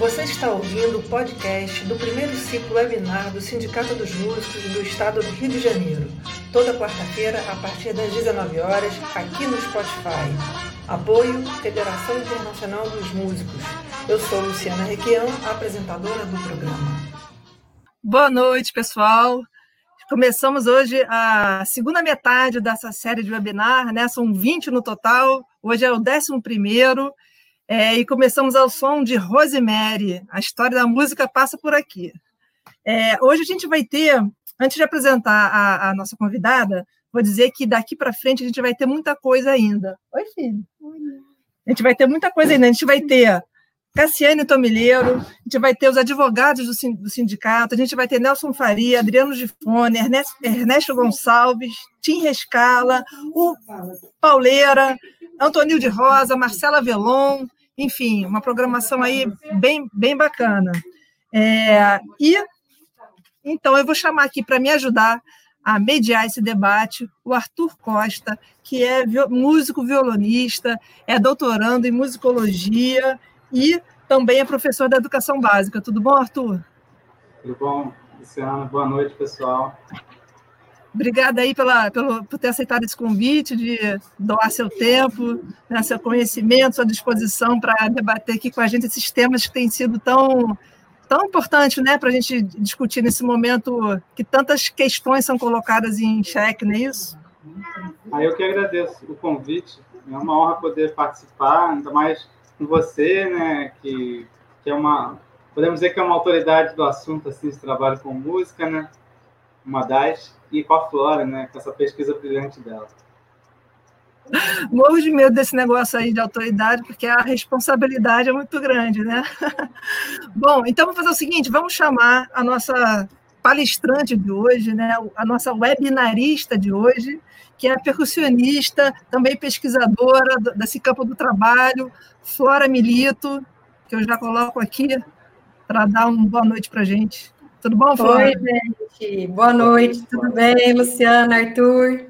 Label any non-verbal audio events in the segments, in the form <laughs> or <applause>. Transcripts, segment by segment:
Você está ouvindo o podcast do primeiro ciclo webinar do Sindicato dos Músicos do Estado do Rio de Janeiro, toda quarta-feira a partir das 19 horas, aqui no Spotify. Apoio Federação Internacional dos Músicos. Eu sou Luciana Requião, apresentadora do programa. Boa noite, pessoal. Começamos hoje a segunda metade dessa série de webinar, né? São 20 no total. Hoje é o 11 primeiro. É, e começamos ao som de Rosemary. A história da música passa por aqui. É, hoje a gente vai ter, antes de apresentar a, a nossa convidada, vou dizer que daqui para frente a gente vai ter muita coisa ainda. Oi, filho. Oi. A gente vai ter muita coisa ainda. A gente vai ter Cassiane Tomilheiro, a gente vai ter os advogados do sindicato, a gente vai ter Nelson Faria, Adriano Gifone, Ernesto, Ernesto Gonçalves, Tim Rescala, o Pauleira, Antônio de Rosa, Marcela Velon, enfim, uma programação aí bem, bem bacana. É, e então eu vou chamar aqui para me ajudar a mediar esse debate o Arthur Costa, que é músico violonista, é doutorando em musicologia e também é professor da educação básica. Tudo bom, Arthur? Tudo bom, Luciana. Boa noite, pessoal. Obrigada aí pela, pelo, por ter aceitado esse convite, de doar seu tempo, né, seu conhecimento, sua disposição para debater aqui com a gente esses temas que têm sido tão, tão importantes né, para a gente discutir nesse momento que tantas questões são colocadas em xeque, não é isso? Ah, eu que agradeço o convite. É uma honra poder participar, ainda mais com você, né, que, que é uma, podemos dizer que é uma autoridade do assunto, assim, de trabalho com música, né, uma das e com a Flora, né, com essa pesquisa brilhante dela. Morro de medo desse negócio aí de autoridade, porque a responsabilidade é muito grande, né? <laughs> Bom, então vamos fazer o seguinte: vamos chamar a nossa palestrante de hoje, né? A nossa webinarista de hoje, que é percussionista, também pesquisadora desse campo do trabalho, Flora Milito, que eu já coloco aqui para dar uma boa noite para a gente. Tudo bom, Flora? Oi, gente. Boa noite. Tudo bem, Luciana, Arthur?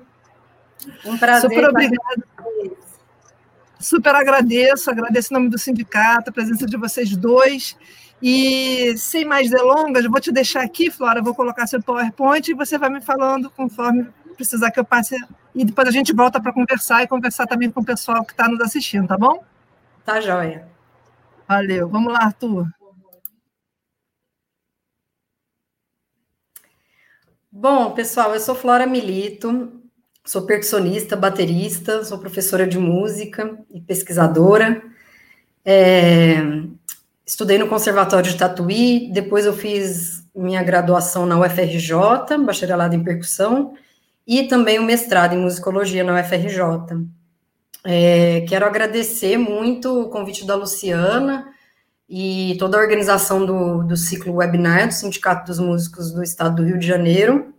Um prazer. Super obrigada. Super agradeço, agradeço em nome do sindicato, a presença de vocês dois. E sem mais delongas, eu vou te deixar aqui, Flora, vou colocar seu PowerPoint e você vai me falando conforme precisar que eu passe. E depois a gente volta para conversar e conversar também com o pessoal que está nos assistindo, tá bom? Tá joia. Valeu. Vamos lá, Arthur. Bom, pessoal, eu sou Flora Milito, sou percussionista, baterista, sou professora de música e pesquisadora. É, estudei no Conservatório de Tatuí, depois eu fiz minha graduação na UFRJ, bacharelado em percussão, e também o mestrado em musicologia na UFRJ. É, quero agradecer muito o convite da Luciana e toda a organização do, do ciclo webinar do Sindicato dos Músicos do Estado do Rio de Janeiro.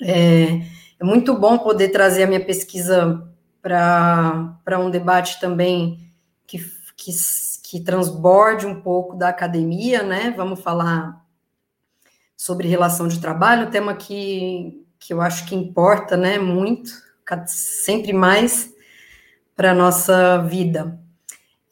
É, é muito bom poder trazer a minha pesquisa para um debate também que, que, que transborde um pouco da academia, né? Vamos falar sobre relação de trabalho, tema que, que eu acho que importa, né, muito, sempre mais para a nossa vida.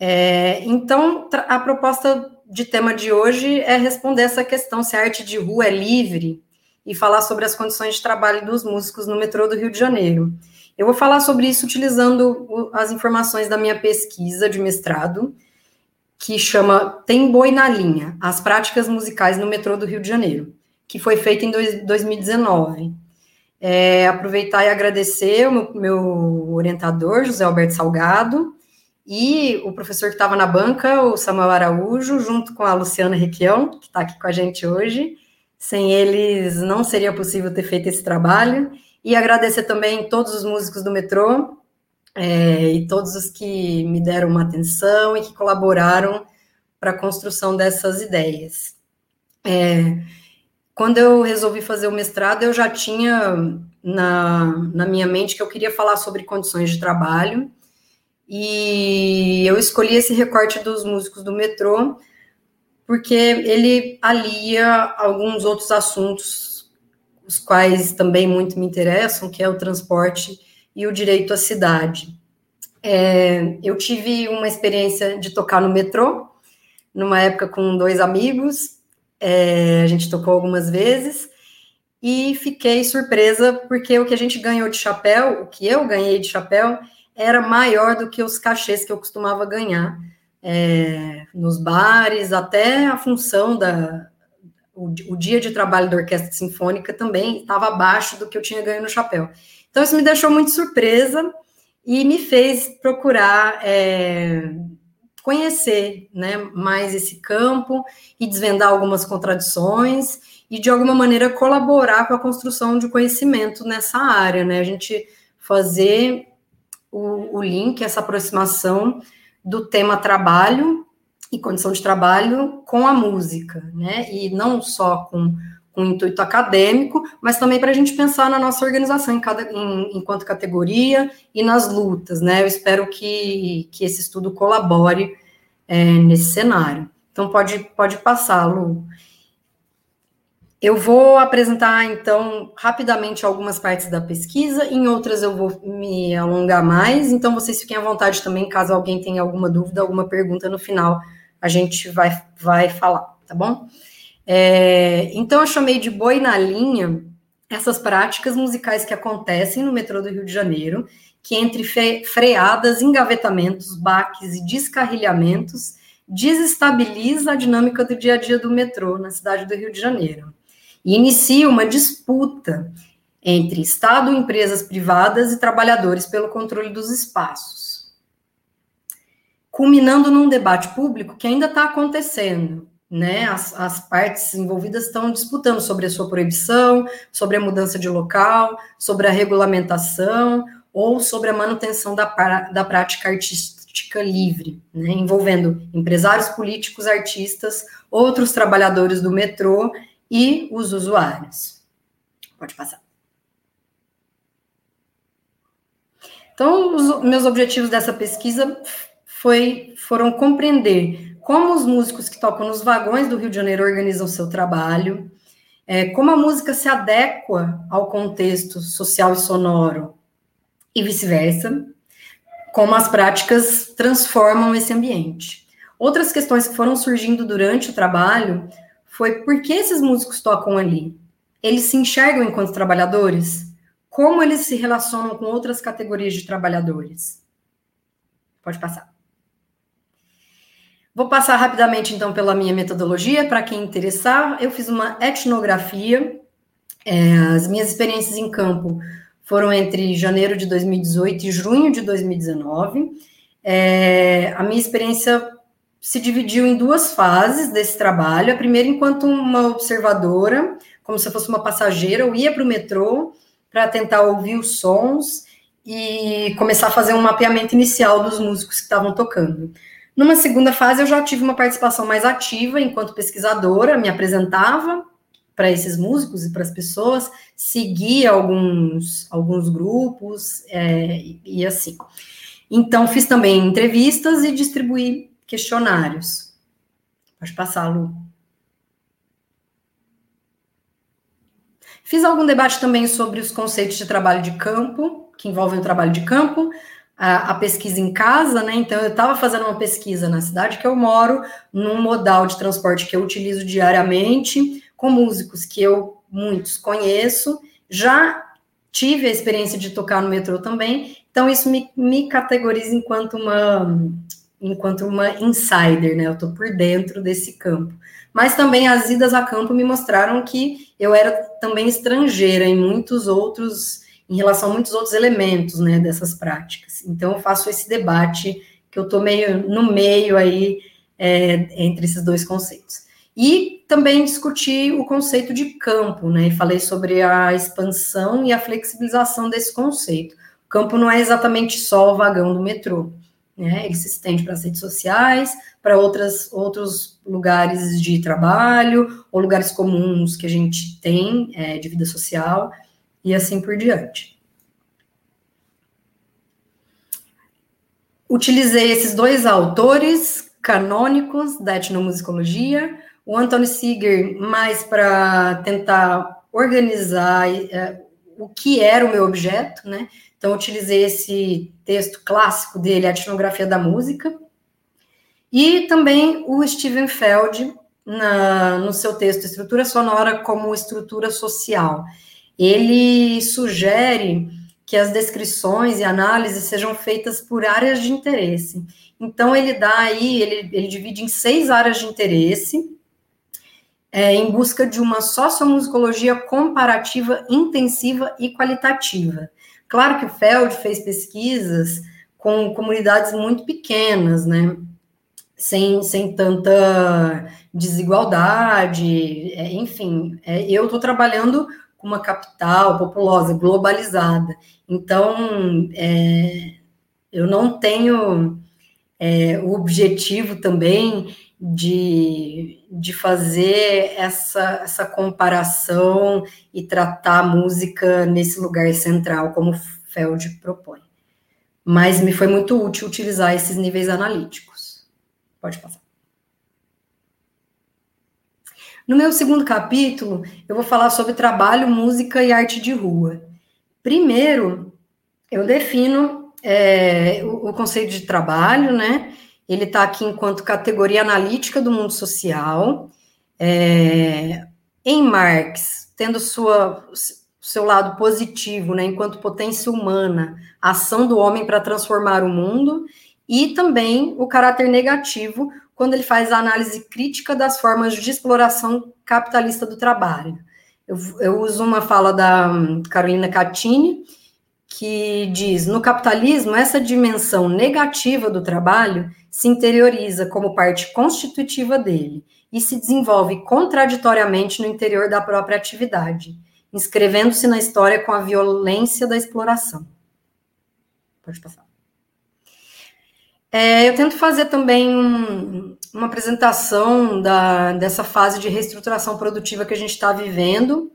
É, então, a proposta de tema de hoje é responder essa questão se a arte de rua é livre e falar sobre as condições de trabalho dos músicos no metrô do Rio de Janeiro. Eu vou falar sobre isso utilizando as informações da minha pesquisa de mestrado, que chama Tem Boi na Linha: As Práticas Musicais no Metrô do Rio de Janeiro, que foi feita em dois, 2019. É, aproveitar e agradecer o meu, meu orientador, José Alberto Salgado, e o professor que estava na banca, o Samuel Araújo, junto com a Luciana Requião, que está aqui com a gente hoje. Sem eles, não seria possível ter feito esse trabalho. E agradecer também todos os músicos do metrô é, e todos os que me deram uma atenção e que colaboraram para a construção dessas ideias. É, quando eu resolvi fazer o mestrado, eu já tinha na, na minha mente que eu queria falar sobre condições de trabalho e eu escolhi esse recorte dos músicos do metrô porque ele alia alguns outros assuntos, os quais também muito me interessam, que é o transporte e o direito à cidade. É, eu tive uma experiência de tocar no metrô, numa época com dois amigos, é, a gente tocou algumas vezes, e fiquei surpresa porque o que a gente ganhou de chapéu, o que eu ganhei de chapéu, era maior do que os cachês que eu costumava ganhar é, nos bares, até a função da. O, o, dia de trabalho da orquestra sinfônica também estava abaixo do que eu tinha ganho no chapéu. Então, isso me deixou muito surpresa e me fez procurar é, conhecer né, mais esse campo e desvendar algumas contradições e, de alguma maneira, colaborar com a construção de conhecimento nessa área, né? A gente fazer o, o link, essa aproximação do tema trabalho e condição de trabalho com a música, né? E não só com, com intuito acadêmico, mas também para a gente pensar na nossa organização em cada, em, enquanto categoria e nas lutas, né? Eu espero que, que esse estudo colabore é, nesse cenário. Então, pode, pode passar, Lu. Eu vou apresentar, então, rapidamente algumas partes da pesquisa, em outras eu vou me alongar mais, então vocês fiquem à vontade também, caso alguém tenha alguma dúvida, alguma pergunta no final, a gente vai, vai falar, tá bom? É, então, eu chamei de boi na linha essas práticas musicais que acontecem no metrô do Rio de Janeiro, que entre freadas, engavetamentos, baques e descarrilhamentos, desestabiliza a dinâmica do dia a dia do metrô na cidade do Rio de Janeiro e inicia uma disputa entre Estado, empresas privadas e trabalhadores pelo controle dos espaços, culminando num debate público que ainda está acontecendo. Né, as, as partes envolvidas estão disputando sobre a sua proibição, sobre a mudança de local, sobre a regulamentação ou sobre a manutenção da, da prática artística livre, né, envolvendo empresários políticos, artistas, outros trabalhadores do metrô e os usuários. Pode passar. Então, os meus objetivos dessa pesquisa foi, foram compreender como os músicos que tocam nos vagões do Rio de Janeiro organizam seu trabalho, é, como a música se adequa ao contexto social e sonoro e vice-versa, como as práticas transformam esse ambiente. Outras questões que foram surgindo durante o trabalho foi por que esses músicos tocam ali? Eles se enxergam enquanto trabalhadores? Como eles se relacionam com outras categorias de trabalhadores? Pode passar. Vou passar rapidamente, então, pela minha metodologia, para quem interessar. Eu fiz uma etnografia. É, as minhas experiências em campo foram entre janeiro de 2018 e junho de 2019. É, a minha experiência se dividiu em duas fases desse trabalho. A primeira, enquanto uma observadora, como se fosse uma passageira, eu ia para o metrô para tentar ouvir os sons e começar a fazer um mapeamento inicial dos músicos que estavam tocando. Numa segunda fase, eu já tive uma participação mais ativa enquanto pesquisadora, me apresentava para esses músicos e para as pessoas, seguia alguns, alguns grupos é, e assim. Então, fiz também entrevistas e distribuí questionários. Pode passar, Lu. Fiz algum debate também sobre os conceitos de trabalho de campo, que envolvem o trabalho de campo, a, a pesquisa em casa, né? Então, eu estava fazendo uma pesquisa na cidade que eu moro, num modal de transporte que eu utilizo diariamente, com músicos que eu muitos conheço, já tive a experiência de tocar no metrô também, então isso me, me categoriza enquanto uma enquanto uma insider, né? Eu estou por dentro desse campo. Mas também as idas a campo me mostraram que eu era também estrangeira em muitos outros, em relação a muitos outros elementos, né, dessas práticas. Então eu faço esse debate que eu estou meio no meio aí é, entre esses dois conceitos. E também discuti o conceito de campo, né? E falei sobre a expansão e a flexibilização desse conceito. O campo não é exatamente só o vagão do metrô né? Ele se estende para as redes sociais, para outras, outros lugares de trabalho, ou lugares comuns que a gente tem é, de vida social, e assim por diante. Utilizei esses dois autores canônicos da etnomusicologia, o Anthony Seeger mais para tentar organizar é, o que era o meu objeto, né? Então, utilizei esse texto clássico dele, A Etnografia da Música, E também o Steven Feld, na, no seu texto Estrutura Sonora como Estrutura Social. Ele sugere que as descrições e análises sejam feitas por áreas de interesse. Então, ele dá aí, ele, ele divide em seis áreas de interesse, é, em busca de uma sociomusicologia comparativa, intensiva e qualitativa. Claro que o Feld fez pesquisas com comunidades muito pequenas, né? Sem, sem tanta desigualdade, é, enfim. É, eu estou trabalhando com uma capital populosa, globalizada. Então, é, eu não tenho é, o objetivo também de, de fazer essa, essa comparação e tratar a música nesse lugar central, como Feld propõe. Mas me foi muito útil utilizar esses níveis analíticos. Pode passar. No meu segundo capítulo, eu vou falar sobre trabalho, música e arte de rua. Primeiro, eu defino é, o, o, conceito de trabalho, né? Ele está aqui enquanto categoria analítica do mundo social. É, em Marx, tendo sua, seu lado positivo, né, enquanto potência humana, ação do homem para transformar o mundo, e também o caráter negativo, quando ele faz a análise crítica das formas de exploração capitalista do trabalho. Eu, eu uso uma fala da hum, Carolina Catini, que diz: no capitalismo, essa dimensão negativa do trabalho se interioriza como parte constitutiva dele e se desenvolve contraditoriamente no interior da própria atividade, inscrevendo-se na história com a violência da exploração. Pode passar. É, eu tento fazer também um, uma apresentação da, dessa fase de reestruturação produtiva que a gente está vivendo,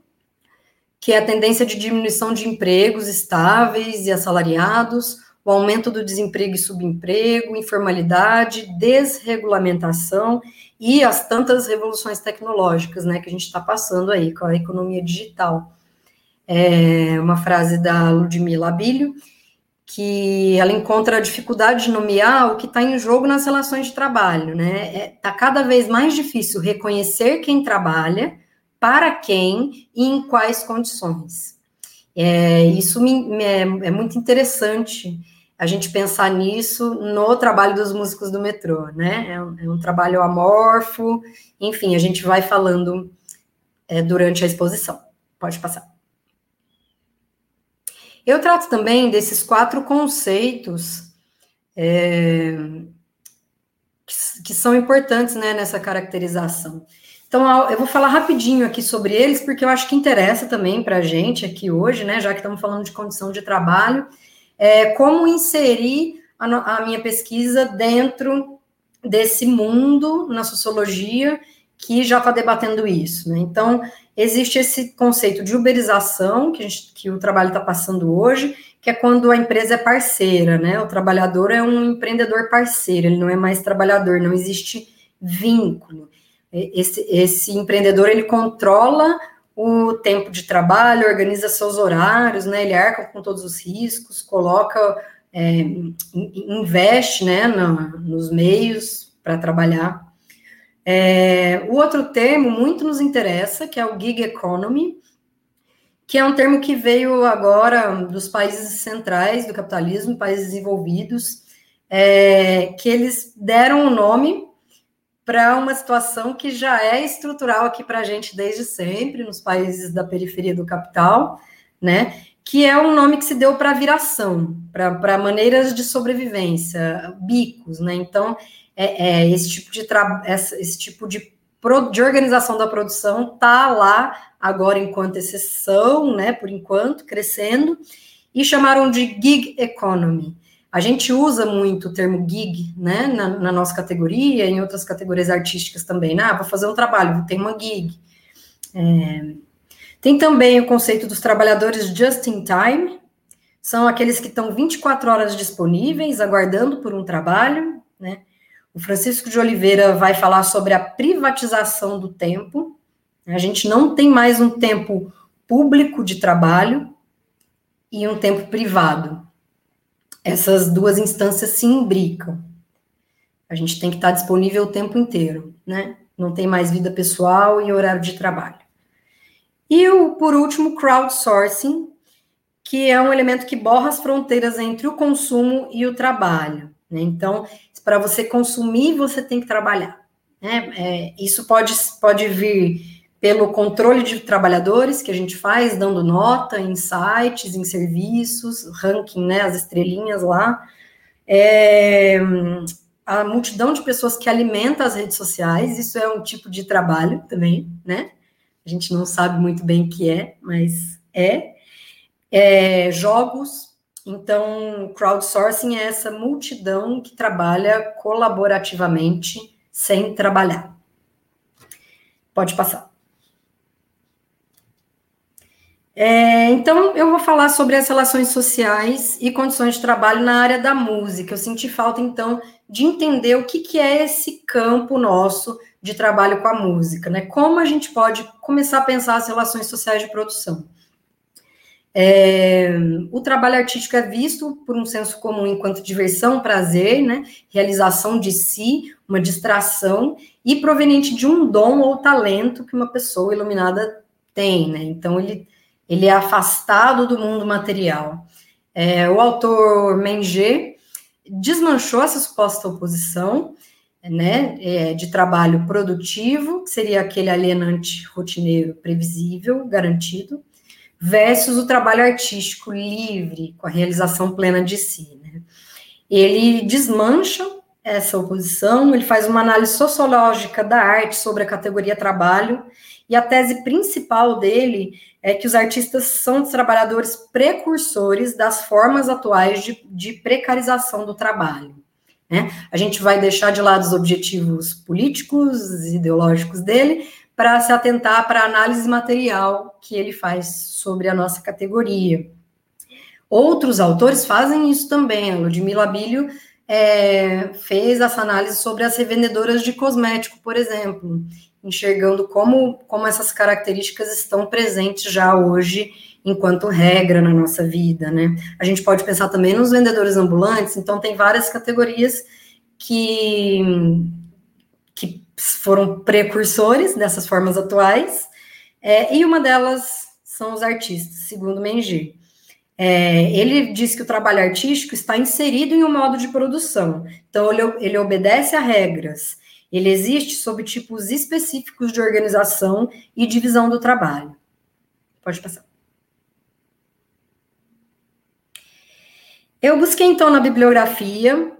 que é a tendência de diminuição de empregos estáveis e assalariados, o aumento do desemprego e subemprego, informalidade, desregulamentação e as tantas revoluções tecnológicas né, que a gente está passando aí com a economia digital. É uma frase da Ludmila Abílio, que ela encontra a dificuldade de nomear o que está em jogo nas relações de trabalho, né? Está é, tá cada vez mais difícil reconhecer quem trabalha, para quem e em quais condições. É, isso me, é, é muito interessante a gente pensar nisso no trabalho dos músicos do metrô, né? É um, é um trabalho amorfo, enfim, a gente vai falando é, durante a exposição. Pode passar. Eu trato também desses quatro conceitos é, que, que, são importantes né, nessa caracterização. Então, eu vou falar rapidinho aqui sobre eles, porque eu acho que interessa também para a gente aqui hoje, né, já que estamos falando de condição de trabalho, é, como inserir a, a minha pesquisa dentro desse mundo na sociologia que já está debatendo isso. Né? Então, existe esse conceito de uberização que, gente, que o trabalho está passando hoje, que é quando a empresa é parceira, né? O trabalhador é um empreendedor parceiro, ele não é mais trabalhador, não existe vínculo. Esse, esse empreendedor ele controla o tempo de trabalho, organiza seus horários, né? Ele arca com todos os riscos, coloca, é, investe, né, no, nos meios para trabalhar. É, o outro termo muito nos interessa, que é o gig economy, que é um termo que veio agora dos países centrais do capitalismo, países desenvolvidos, é, que eles deram o nome para uma situação que já é estrutural aqui para a gente desde sempre, nos países da periferia do capital, né? Que é um nome que se deu para viração, para maneiras de sobrevivência, bicos, né? Então, é, é, esse tipo de esse, tipo de, de organização da produção está lá agora enquanto exceção, né, por enquanto, crescendo, e chamaram de gig economy. A gente usa muito o termo gig, né, na, na nossa categoria, em outras categorias artísticas também, né, ah, vou fazer um trabalho, tem uma gig. É, tem também o conceito dos trabalhadores just in time, são aqueles que estão 24 horas disponíveis, aguardando por um trabalho, né, o Francisco de Oliveira vai falar sobre a privatização do tempo. A gente não tem mais um tempo público de trabalho e um tempo privado. Essas duas instâncias se imbricam. A gente tem que estar disponível o tempo inteiro, né? Não tem mais vida pessoal e horário de trabalho. E o, por último, crowdsourcing, que é um elemento que borra as fronteiras entre o consumo e o trabalho. Né? Então, para você consumir, você tem que trabalhar. Né? É, isso pode, pode vir pelo controle de trabalhadores que a gente faz, dando nota em sites, em serviços, ranking, né, as estrelinhas lá. É, a multidão de pessoas que alimenta as redes sociais, isso é um tipo de trabalho também, né? A gente não sabe muito bem o que é, mas é. é jogos, então, crowdsourcing é essa multidão que trabalha colaborativamente sem trabalhar. Pode passar. É, então, eu vou falar sobre as relações sociais e condições de trabalho na área da música. Eu senti falta, então, de entender o que, que é esse campo nosso de trabalho com a música, né? Como a gente pode começar a pensar as relações sociais de produção. É, o trabalho artístico é visto por um senso comum enquanto diversão, prazer, né? Realização de si, uma distração e proveniente de um dom ou talento que uma pessoa iluminada tem, né? Então, ele ele é afastado do mundo material. É, o autor Mengé desmanchou essa suposta oposição né, é, de trabalho produtivo, que seria aquele alienante rotineiro previsível, garantido, versus o trabalho artístico livre, com a realização plena de si. Né? Ele desmancha essa oposição, ele faz uma análise sociológica da arte sobre a categoria trabalho, e a tese principal dele é que os artistas são os trabalhadores precursores das formas atuais de, de precarização do trabalho. Né? A gente vai deixar de lado os objetivos políticos, ideológicos dele, para se atentar para a análise material que ele faz sobre a nossa categoria. Outros autores fazem isso também. A Ludmila Bilho é, fez essa análise sobre as revendedoras de cosmético, por exemplo, enxergando como, como essas características estão presentes já hoje enquanto regra na nossa vida, né? A gente pode pensar também nos vendedores ambulantes, então tem várias categorias que, que foram precursores dessas formas atuais, é, e uma delas são os artistas, segundo Mengi. É, ele diz que o trabalho artístico está inserido em um modo de produção, então ele, ele obedece a regras, ele existe sob tipos específicos de organização e divisão do trabalho. Pode passar. Eu busquei então na bibliografia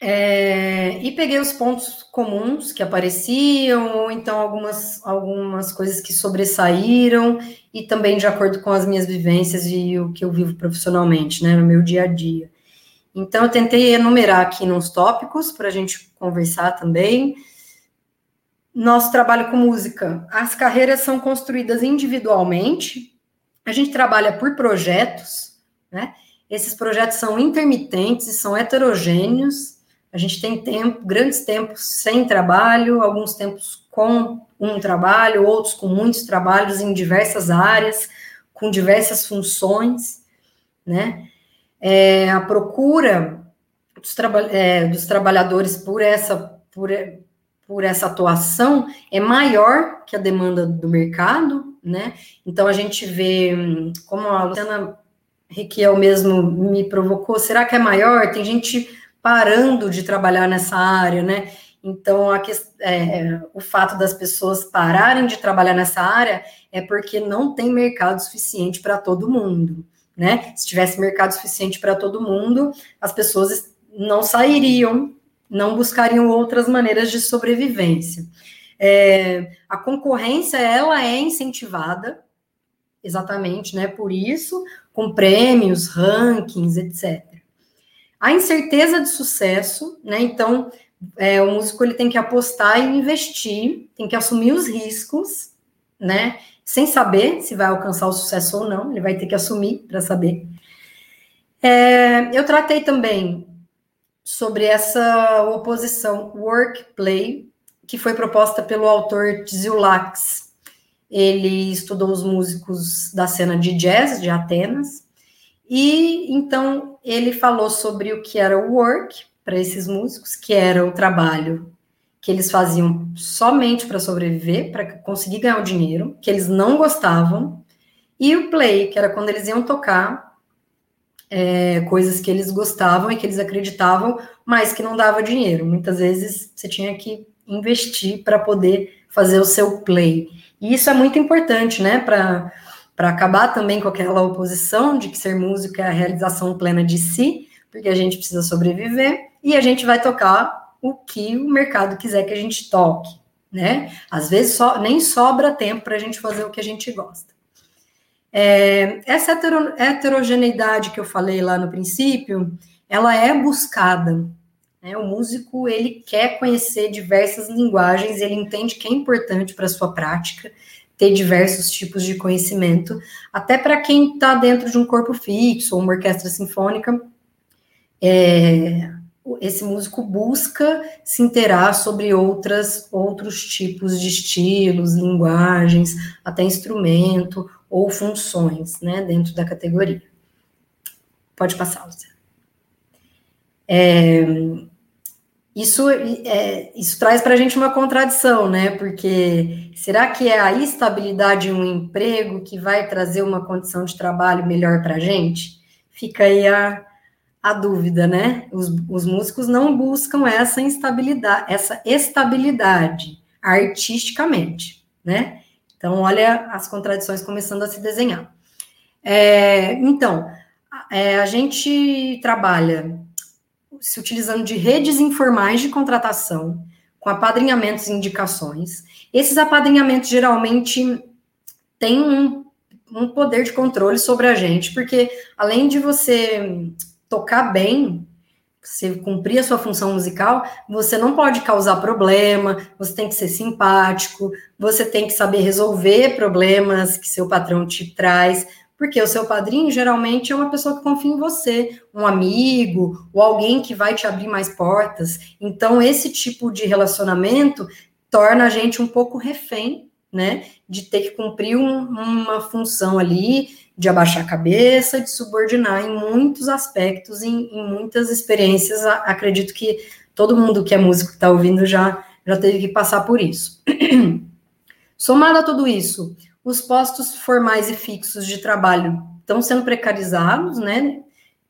é, e peguei os pontos comuns que apareciam, ou então algumas, algumas coisas que sobressaíram, e também de acordo com as minhas vivências e o que eu vivo profissionalmente, né, no meu dia a dia. Então, eu tentei enumerar aqui nos tópicos para a gente conversar também. Nosso trabalho com música. As carreiras são construídas individualmente. A gente trabalha por projetos, né? Esses projetos são intermitentes e são heterogêneos. A gente tem tempo, grandes tempos sem trabalho, alguns tempos com um trabalho, outros com muitos trabalhos em diversas áreas, com diversas funções, né? É, a procura dos, traba é, dos, trabalhadores por essa, por, por essa atuação é maior que a demanda do mercado, né? Então a gente vê, como a Luciana Requiel mesmo me provocou, será que é maior? Tem gente parando de trabalhar nessa área, né? Então, a, é, o fato das pessoas pararem de trabalhar nessa área é porque não tem mercado suficiente para todo mundo né? Se tivesse mercado suficiente para todo mundo, as pessoas não sairiam, não buscariam outras maneiras de sobrevivência. É, a concorrência ela é incentivada, exatamente, né? Por isso, com prêmios, rankings, etc. A incerteza de sucesso, né? Então, é, o músico ele tem que apostar e investir, tem que assumir os riscos, né? sem saber se vai alcançar o sucesso ou não, ele vai ter que assumir para saber. É, eu tratei também sobre essa oposição work-play, que foi proposta pelo autor Tzulax. Ele estudou os músicos da cena de jazz de Atenas, e então ele falou sobre o que era o work, para esses músicos, que era o trabalho que eles faziam somente para sobreviver, para conseguir ganhar o dinheiro, que eles não gostavam, e o play, que era quando eles iam tocar é, coisas que eles gostavam e que eles acreditavam, mas que não dava dinheiro. Muitas vezes você tinha que investir para poder fazer o seu play. E isso é muito importante, né, para acabar também com aquela oposição de que ser músico é a realização plena de si, porque a gente precisa sobreviver e a gente vai tocar o que o mercado quiser que a gente toque, né? Às vezes nem sobra tempo para a gente fazer o que a gente gosta. É, essa hetero, heterogeneidade que eu falei lá no princípio, ela é buscada. Né? O músico ele quer conhecer diversas linguagens, ele entende que é importante para sua prática ter diversos tipos de conhecimento, até para quem está dentro de um corpo fixo ou uma orquestra sinfônica. É, esse músico busca se interar sobre outras outros tipos de estilos, linguagens, até instrumento ou funções, né, dentro da categoria. Pode passar, Luciana. É, isso, é, isso traz para a gente uma contradição, né? Porque será que é a estabilidade em um emprego que vai trazer uma condição de trabalho melhor para a gente? Fica aí a, a dúvida, né? Os, os músicos não buscam essa instabilidade, essa estabilidade artisticamente, né? Então, olha as contradições começando a se desenhar. É, então, é, a gente trabalha se utilizando de redes informais de contratação, com apadrinhamentos e indicações. Esses apadrinhamentos geralmente têm um, um poder de controle sobre a gente, porque além de você tocar bem, você cumprir a sua função musical, você não pode causar problema, você tem que ser simpático, você tem que saber resolver problemas que seu patrão te traz, porque o seu padrinho geralmente é uma pessoa que confia em você, um amigo ou alguém que vai te abrir mais portas. Então, esse tipo de relacionamento torna a gente um pouco refém, né, de ter que cumprir um, uma função ali de abaixar a cabeça, de subordinar em muitos aspectos, em, em muitas experiências. Acredito que todo mundo que é músico que está ouvindo já, já teve que passar por isso. <clears throat> Somado a tudo isso, os postos formais e fixos de trabalho estão sendo precarizados, né?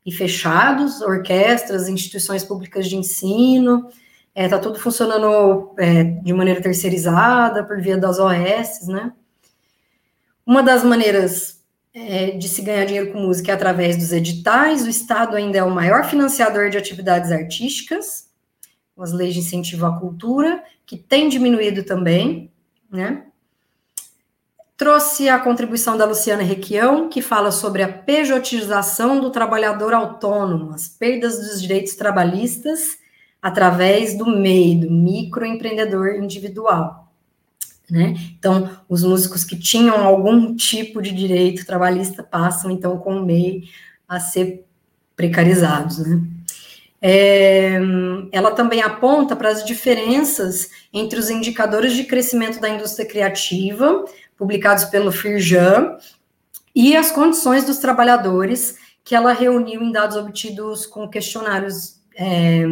E fechados, orquestras, instituições públicas de ensino, está é, tá tudo funcionando é, de maneira terceirizada, por via das OS, né? Uma das maneiras é, de se ganhar dinheiro com música é através dos editais. O Estado ainda é o maior financiador de atividades artísticas, as leis de incentivo à cultura, que tem diminuído também, né? Trouxe a contribuição da Luciana Requião, que fala sobre a pejotização do trabalhador autônomo, as perdas dos direitos trabalhistas através do MEI, do microempreendedor individual. Né? Então, os músicos que tinham algum tipo de direito trabalhista passam, então, com o MEI a ser precarizados. Né? É, ela também aponta para as diferenças entre os indicadores de crescimento da indústria criativa, publicados pelo Firjan, e as condições dos trabalhadores, que ela reuniu em dados obtidos com questionários é,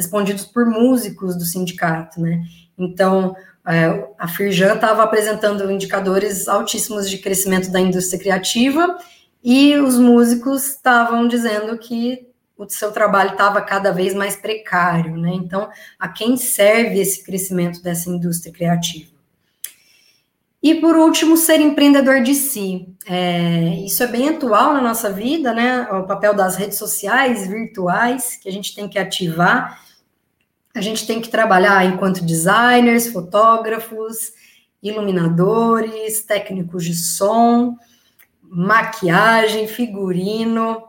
respondidos por músicos do sindicato. Né? Então, é, a Firjan estava apresentando indicadores altíssimos de crescimento da indústria criativa e os músicos estavam dizendo que o seu trabalho estava cada vez mais precário, né? Então, a quem serve esse crescimento dessa indústria criativa? E por último, ser empreendedor de si. É, isso é bem atual na nossa vida, né? O papel das redes sociais virtuais que a gente tem que ativar a gente tem que trabalhar enquanto designers, fotógrafos, iluminadores, técnicos de som, maquiagem, figurino,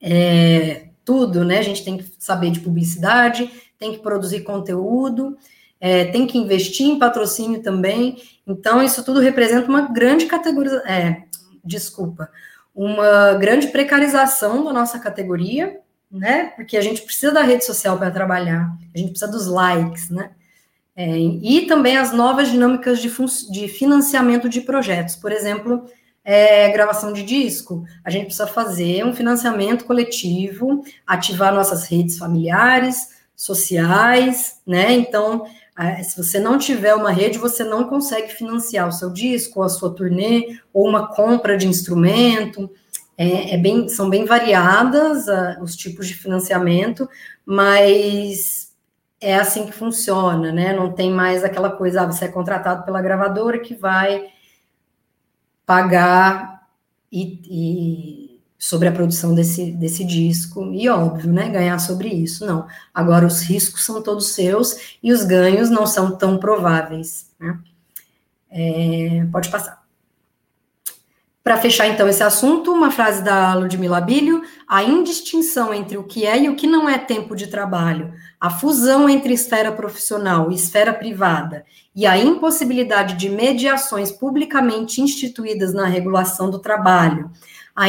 é, tudo, né? A gente tem que saber de publicidade, tem que produzir conteúdo, é, tem que investir em patrocínio também. Então, isso tudo representa uma grande categoria, é, desculpa, uma grande precarização da nossa categoria, né? Porque a gente precisa da rede social para trabalhar, a gente precisa dos likes, né? É, e também as novas dinâmicas de, de, financiamento de projetos. Por exemplo, é, gravação de disco. A gente precisa fazer um financiamento coletivo, ativar nossas redes familiares, sociais, né? Então, se você não tiver uma rede, você não consegue financiar o seu disco, a sua turnê, ou uma compra de instrumento. É, é bem, são bem variadas uh, os tipos de financiamento, mas é assim que funciona, né? Não tem mais aquela coisa, ah, você é contratado pela gravadora que vai pagar e, e sobre a produção desse, desse disco, e óbvio, né, ganhar sobre isso, não. Agora, os riscos são todos seus e os ganhos não são tão prováveis, né? É, pode passar. Para fechar, então, esse assunto, uma frase da Ludmila Bilho, a indistinção entre o que é e o que não é tempo de trabalho, a fusão entre esfera profissional e esfera privada e a impossibilidade de mediações publicamente instituídas na regulação do trabalho, a,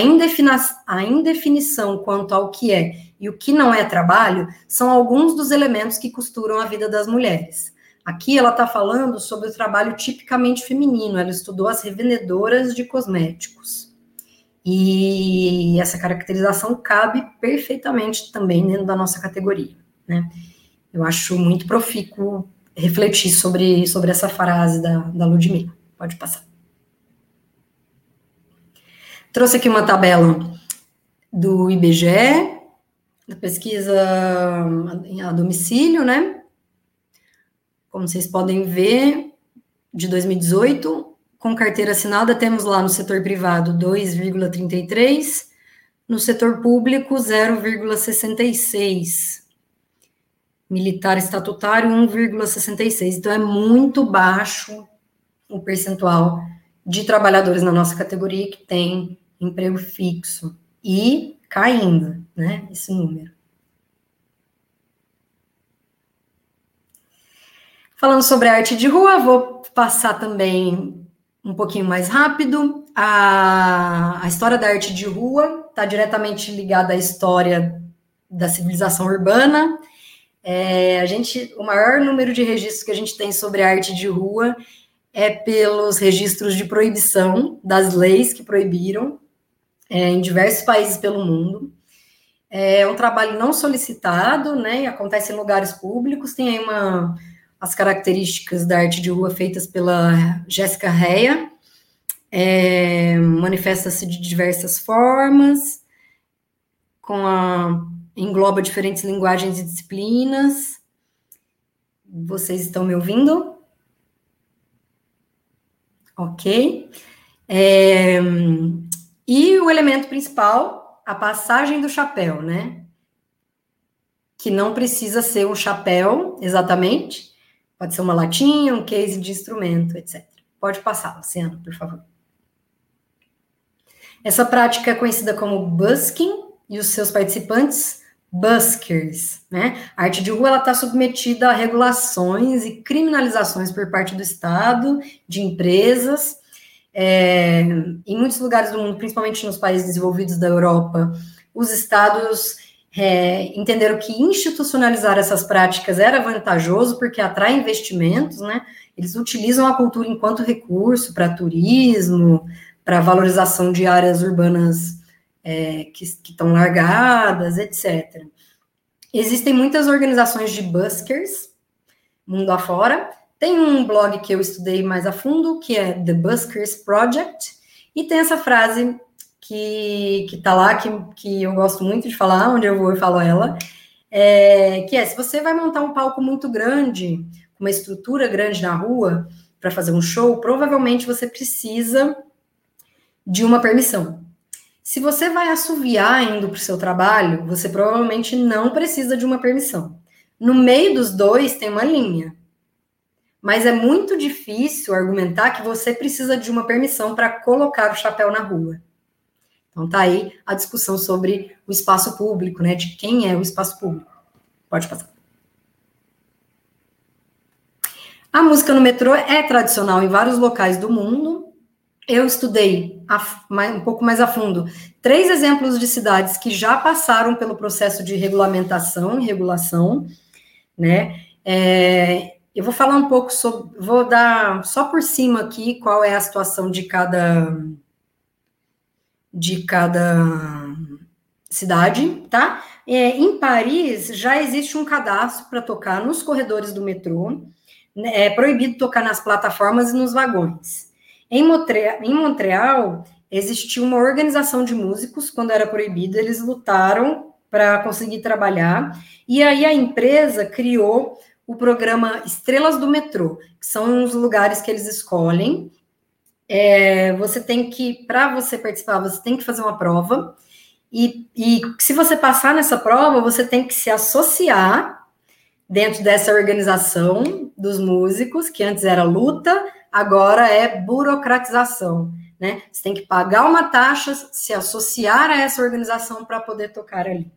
a indefinição quanto ao que é e o que não é trabalho, são alguns dos elementos que costuram a vida das mulheres. Aqui ela está falando sobre o trabalho tipicamente feminino, ela estudou as revendedoras de cosméticos. E essa caracterização cabe perfeitamente também dentro da nossa categoria. Né? Eu acho muito profícuo refletir sobre, sobre essa frase da, da Ludmilla. Pode passar. Trouxe aqui uma tabela do IBGE, da pesquisa a domicílio, né? Como vocês podem ver, de 2018, com carteira assinada, temos lá no setor privado 2,33, no setor público 0,66. Militar estatutário 1,66. Então é muito baixo o percentual de trabalhadores na nossa categoria que tem emprego fixo e caindo, né, esse número. Falando sobre arte de rua, vou passar também um pouquinho mais rápido. A, a história da arte de rua está diretamente ligada à história da civilização urbana. É, a gente, o maior número de registros que a gente tem sobre arte de rua é pelos registros de proibição das leis que proibiram é, em diversos países pelo mundo. É um trabalho não solicitado, né? Acontece em lugares públicos. Tem aí uma as características da arte de rua feitas pela Jéssica Reia. É, Manifesta-se de diversas formas, com a, engloba diferentes linguagens e disciplinas. Vocês estão me ouvindo? Ok. É, e o elemento principal, a passagem do chapéu, né? Que não precisa ser um chapéu, exatamente, Pode ser uma latinha, um case de instrumento, etc. Pode passar, Luciano, por favor. Essa prática é conhecida como busking e os seus participantes buskers, né? A arte de rua ela está submetida a regulações e criminalizações por parte do Estado, de empresas. É, em muitos lugares do mundo, principalmente nos países desenvolvidos da Europa, os estados é, entenderam que institucionalizar essas práticas era vantajoso porque atrai investimentos, né? Eles utilizam a cultura enquanto recurso para turismo, para valorização de áreas urbanas é, que estão largadas, etc. Existem muitas organizações de buskers, mundo afora. Tem um blog que eu estudei mais a fundo, que é The Buskers Project, e tem essa frase que, que tá lá, que, que eu gosto muito de falar, onde eu vou e falo ela, é, que é, se você vai montar um palco muito grande, uma estrutura grande na rua, para fazer um show, provavelmente você precisa de uma permissão. Se você vai assoviar indo para o seu trabalho, você provavelmente não precisa de uma permissão. No meio dos dois tem uma linha. Mas é muito difícil argumentar que você precisa de uma permissão para colocar o chapéu na rua. Então tá aí a discussão sobre o espaço público, né? De quem é o espaço público. Pode passar. A música no metrô é tradicional em vários locais do mundo. Eu estudei um pouco mais a fundo três exemplos de cidades que já passaram pelo processo de regulamentação e regulação, né? É, eu vou falar um pouco sobre, vou dar só por cima aqui qual é a situação de cada de cada cidade, tá? É, em Paris já existe um cadastro para tocar nos corredores do metrô. Né? É proibido tocar nas plataformas e nos vagões. Em Montreal, em Montreal existiu uma organização de músicos quando era proibido, eles lutaram para conseguir trabalhar. E aí a empresa criou o programa Estrelas do Metrô, que são os lugares que eles escolhem. É, você tem que, para você participar, você tem que fazer uma prova. E, e se você passar nessa prova, você tem que se associar dentro dessa organização dos músicos, que antes era luta, agora é burocratização. Né? Você tem que pagar uma taxa, se associar a essa organização para poder tocar ali.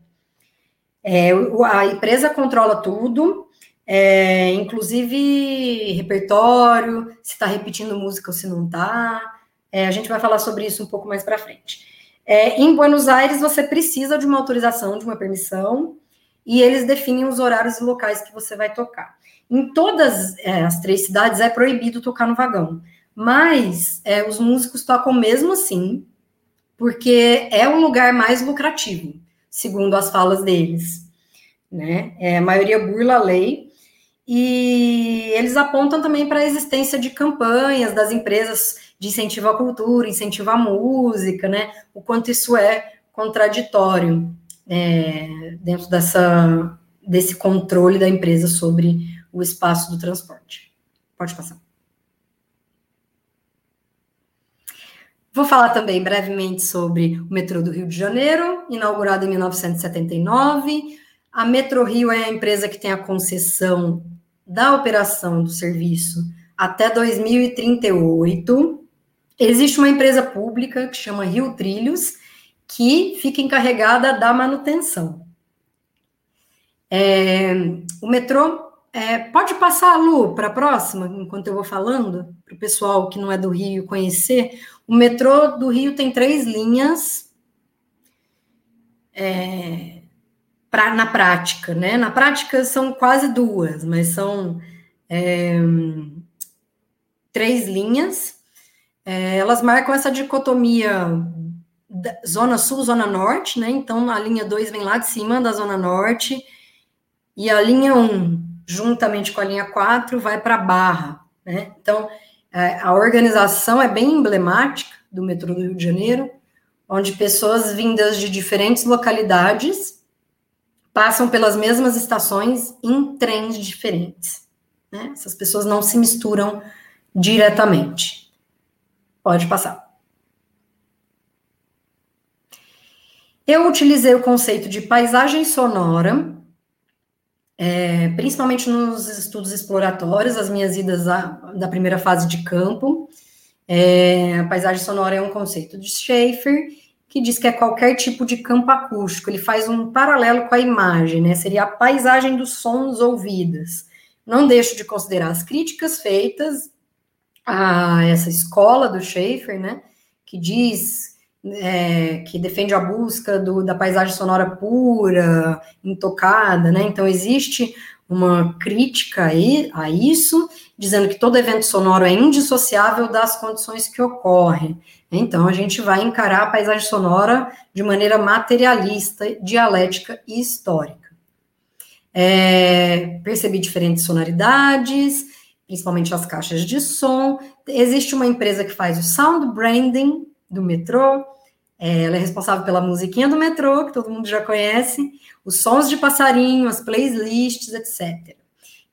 É, a empresa controla tudo, é, inclusive repertório, se está repetindo música ou se não está. É, a gente vai falar sobre isso um pouco mais para frente. É, em Buenos Aires, você precisa de uma autorização, de uma permissão, e eles definem os horários e locais que você vai tocar. Em todas é, as três cidades é proibido tocar no vagão, mas é, os músicos tocam mesmo assim, porque é um lugar mais lucrativo, segundo as falas deles. Né? É, a maioria burla a lei, e eles apontam também para a existência de campanhas das empresas de incentivo à cultura, incentivo à música, né? O quanto isso é contraditório é, dentro dessa, desse controle da empresa sobre o espaço do transporte. Pode passar. Vou falar também brevemente sobre o metrô do Rio de Janeiro, inaugurado em 1979. A Metro Rio é a empresa que tem a concessão da operação do serviço até 2038. Existe uma empresa pública que chama Rio Trilhos, que fica encarregada da manutenção. É, o metrô é, pode passar, Lu, para a próxima, enquanto eu vou falando, para o pessoal que não é do Rio conhecer. O metrô do Rio tem três linhas é, pra, na prática, né? Na prática são quase duas, mas são é, três linhas. É, elas marcam essa dicotomia Zona Sul, Zona Norte, né? Então a linha 2 vem lá de cima da Zona Norte e a linha 1, um, juntamente com a linha 4, vai para Barra, né? Então é, a organização é bem emblemática do metrô do Rio de Janeiro, onde pessoas vindas de diferentes localidades passam pelas mesmas estações em trens diferentes. Né? Essas pessoas não se misturam diretamente. Pode passar. Eu utilizei o conceito de paisagem sonora, é, principalmente nos estudos exploratórios, as minhas idas a, da primeira fase de campo. É, a paisagem sonora é um conceito de Schaeffer, que diz que é qualquer tipo de campo acústico. Ele faz um paralelo com a imagem, né? Seria a paisagem dos sons ouvidos. Não deixo de considerar as críticas feitas a essa escola do Schaeffer, né? Que diz é, que defende a busca do, da paisagem sonora pura, intocada, né? Então existe uma crítica aí a isso, dizendo que todo evento sonoro é indissociável das condições que ocorrem. Então a gente vai encarar a paisagem sonora de maneira materialista, dialética e histórica. É, percebi diferentes sonoridades, principalmente as caixas de som. Existe uma empresa que faz o sound branding, do metrô. É, ela é responsável pela musiquinha do metrô, que todo mundo já conhece, os sons de passarinho, as playlists, etc.